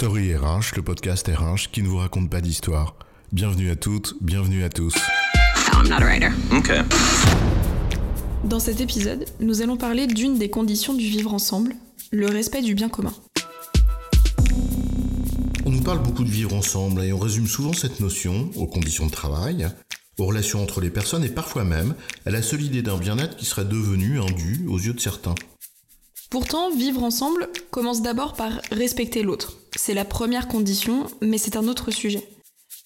Story RH, le podcast RH qui ne vous raconte pas d'histoire. Bienvenue à toutes, bienvenue à tous. I'm not a writer. Okay. Dans cet épisode, nous allons parler d'une des conditions du vivre ensemble, le respect du bien commun. On nous parle beaucoup de vivre ensemble et on résume souvent cette notion aux conditions de travail, aux relations entre les personnes et parfois même à la seule idée d'un bien-être qui serait devenu un dû aux yeux de certains. Pourtant, vivre ensemble commence d'abord par respecter l'autre. C'est la première condition, mais c'est un autre sujet.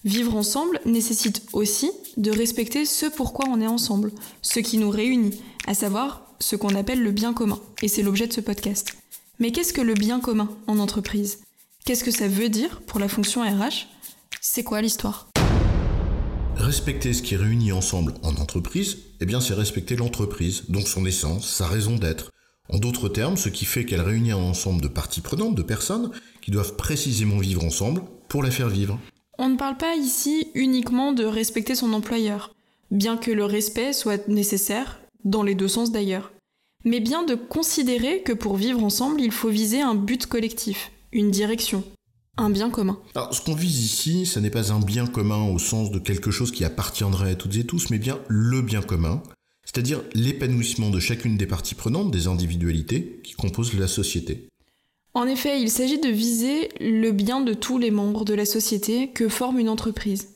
Vivre ensemble nécessite aussi de respecter ce pourquoi on est ensemble, ce qui nous réunit, à savoir ce qu'on appelle le bien commun. Et c'est l'objet de ce podcast. Mais qu'est-ce que le bien commun en entreprise? Qu'est-ce que ça veut dire pour la fonction RH C'est quoi l'histoire? Respecter ce qui réunit ensemble en entreprise, eh bien c'est respecter l'entreprise, donc son essence, sa raison d'être, en d'autres termes, ce qui fait qu'elle réunit un ensemble de parties prenantes, de personnes, qui doivent précisément vivre ensemble pour la faire vivre. On ne parle pas ici uniquement de respecter son employeur, bien que le respect soit nécessaire, dans les deux sens d'ailleurs, mais bien de considérer que pour vivre ensemble, il faut viser un but collectif, une direction, un bien commun. Alors, ce qu'on vise ici, ce n'est pas un bien commun au sens de quelque chose qui appartiendrait à toutes et tous, mais bien le bien commun, c'est-à-dire l'épanouissement de chacune des parties prenantes, des individualités qui composent la société. En effet, il s'agit de viser le bien de tous les membres de la société que forme une entreprise.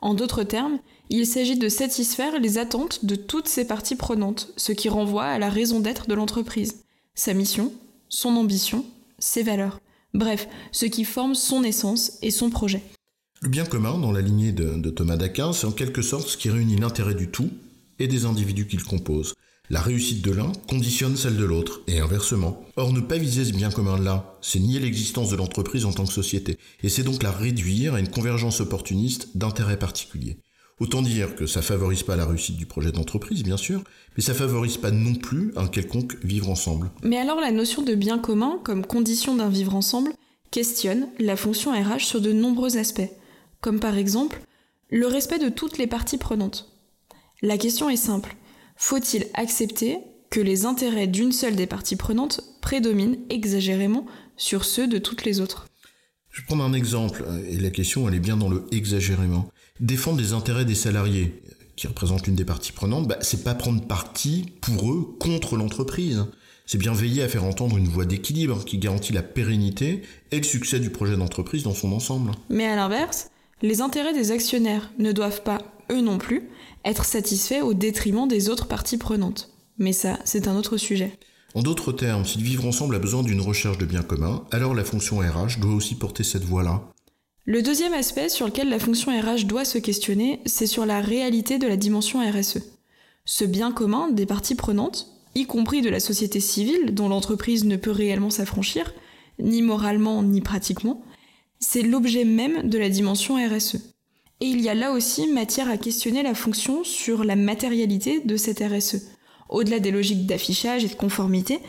En d'autres termes, il s'agit de satisfaire les attentes de toutes ces parties prenantes, ce qui renvoie à la raison d'être de l'entreprise, sa mission, son ambition, ses valeurs. Bref, ce qui forme son essence et son projet. Le bien commun, dans la lignée de, de Thomas d'Aquin, c'est en quelque sorte ce qui réunit l'intérêt du tout et des individus qui le composent. La réussite de l'un conditionne celle de l'autre, et inversement. Or, ne pas viser ce bien commun-là, c'est nier l'existence de l'entreprise en tant que société, et c'est donc la réduire à une convergence opportuniste d'intérêts particuliers. Autant dire que ça favorise pas la réussite du projet d'entreprise, bien sûr, mais ça favorise pas non plus un quelconque vivre ensemble. Mais alors la notion de bien commun comme condition d'un vivre ensemble questionne la fonction RH sur de nombreux aspects, comme par exemple le respect de toutes les parties prenantes. La question est simple. Faut-il accepter que les intérêts d'une seule des parties prenantes prédominent exagérément sur ceux de toutes les autres? Je vais prendre un exemple, et la question elle est bien dans le exagérément. Défendre les intérêts des salariés, qui représentent l'une des parties prenantes, bah, c'est pas prendre parti pour eux contre l'entreprise. C'est bien veiller à faire entendre une voie d'équilibre qui garantit la pérennité et le succès du projet d'entreprise dans son ensemble. Mais à l'inverse, les intérêts des actionnaires ne doivent pas, eux non plus, être satisfaits au détriment des autres parties prenantes. Mais ça, c'est un autre sujet. En d'autres termes, si le vivre ensemble a besoin d'une recherche de bien commun, alors la fonction RH doit aussi porter cette voie-là. Le deuxième aspect sur lequel la fonction RH doit se questionner, c'est sur la réalité de la dimension RSE. Ce bien commun des parties prenantes, y compris de la société civile dont l'entreprise ne peut réellement s'affranchir, ni moralement ni pratiquement, c'est l'objet même de la dimension RSE. Et il y a là aussi matière à questionner la fonction sur la matérialité de cette RSE, au-delà des logiques d'affichage et de conformité,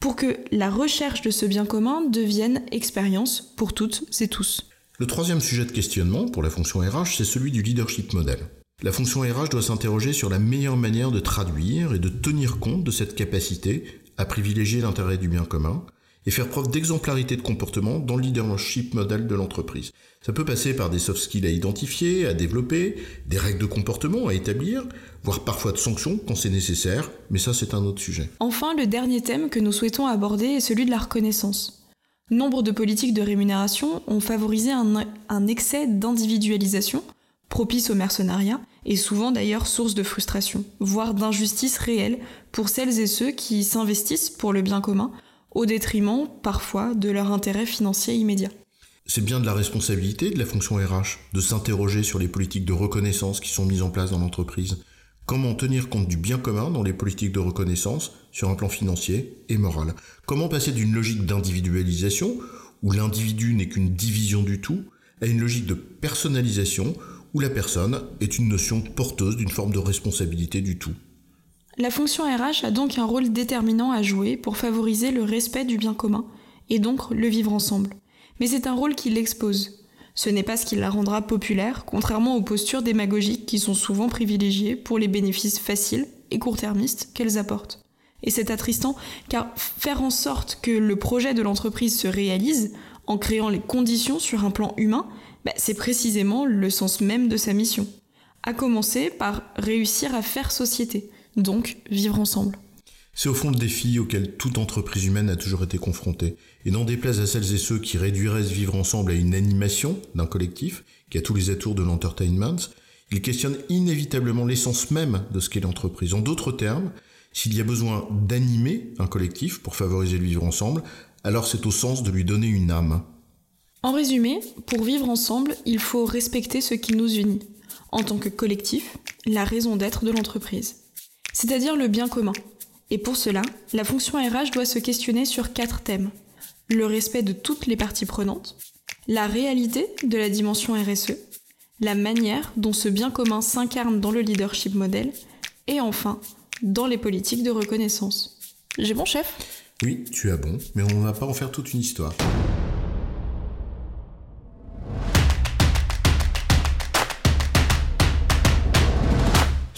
pour que la recherche de ce bien commun devienne expérience pour toutes et tous. Le troisième sujet de questionnement pour la fonction RH, c'est celui du leadership model. La fonction RH doit s'interroger sur la meilleure manière de traduire et de tenir compte de cette capacité à privilégier l'intérêt du bien commun, et faire preuve d'exemplarité de comportement dans le leadership model de l'entreprise. Ça peut passer par des soft skills à identifier, à développer, des règles de comportement à établir, voire parfois de sanctions quand c'est nécessaire, mais ça c'est un autre sujet. Enfin, le dernier thème que nous souhaitons aborder est celui de la reconnaissance. Nombre de politiques de rémunération ont favorisé un, un excès d'individualisation, propice au mercenariat, et souvent d'ailleurs source de frustration, voire d'injustice réelle pour celles et ceux qui s'investissent pour le bien commun, au détriment parfois de leur intérêt financier immédiat. C'est bien de la responsabilité de la fonction RH de s'interroger sur les politiques de reconnaissance qui sont mises en place dans l'entreprise. Comment tenir compte du bien commun dans les politiques de reconnaissance sur un plan financier et moral? Comment passer d'une logique d'individualisation, où l'individu n'est qu'une division du tout, à une logique de personnalisation, où la personne est une notion porteuse d'une forme de responsabilité du tout? La fonction RH a donc un rôle déterminant à jouer pour favoriser le respect du bien commun, et donc le vivre ensemble. Mais c'est un rôle qui l'expose. Ce n'est pas ce qui la rendra populaire, contrairement aux postures démagogiques qui sont souvent privilégiées pour les bénéfices faciles et court-termistes qu'elles apportent. Et c'est attristant, car faire en sorte que le projet de l'entreprise se réalise, en créant les conditions sur un plan humain, bah, c'est précisément le sens même de sa mission. À commencer par réussir à faire société, donc vivre ensemble. C'est au fond le défi auquel toute entreprise humaine a toujours été confrontée. Et n'en déplaise à celles et ceux qui réduiraient ce vivre ensemble à une animation d'un collectif, qui a tous les atours de l'entertainment, il questionne inévitablement l'essence même de ce qu'est l'entreprise. En d'autres termes, s'il y a besoin d'animer un collectif pour favoriser le vivre ensemble, alors c'est au sens de lui donner une âme. En résumé, pour vivre ensemble, il faut respecter ce qui nous unit, en tant que collectif, la raison d'être de l'entreprise, c'est-à-dire le bien commun. Et pour cela, la fonction RH doit se questionner sur quatre thèmes. Le respect de toutes les parties prenantes, la réalité de la dimension RSE, la manière dont ce bien commun s'incarne dans le leadership modèle, et enfin, dans les politiques de reconnaissance. J'ai bon chef? Oui, tu as bon, mais on ne va pas en faire toute une histoire.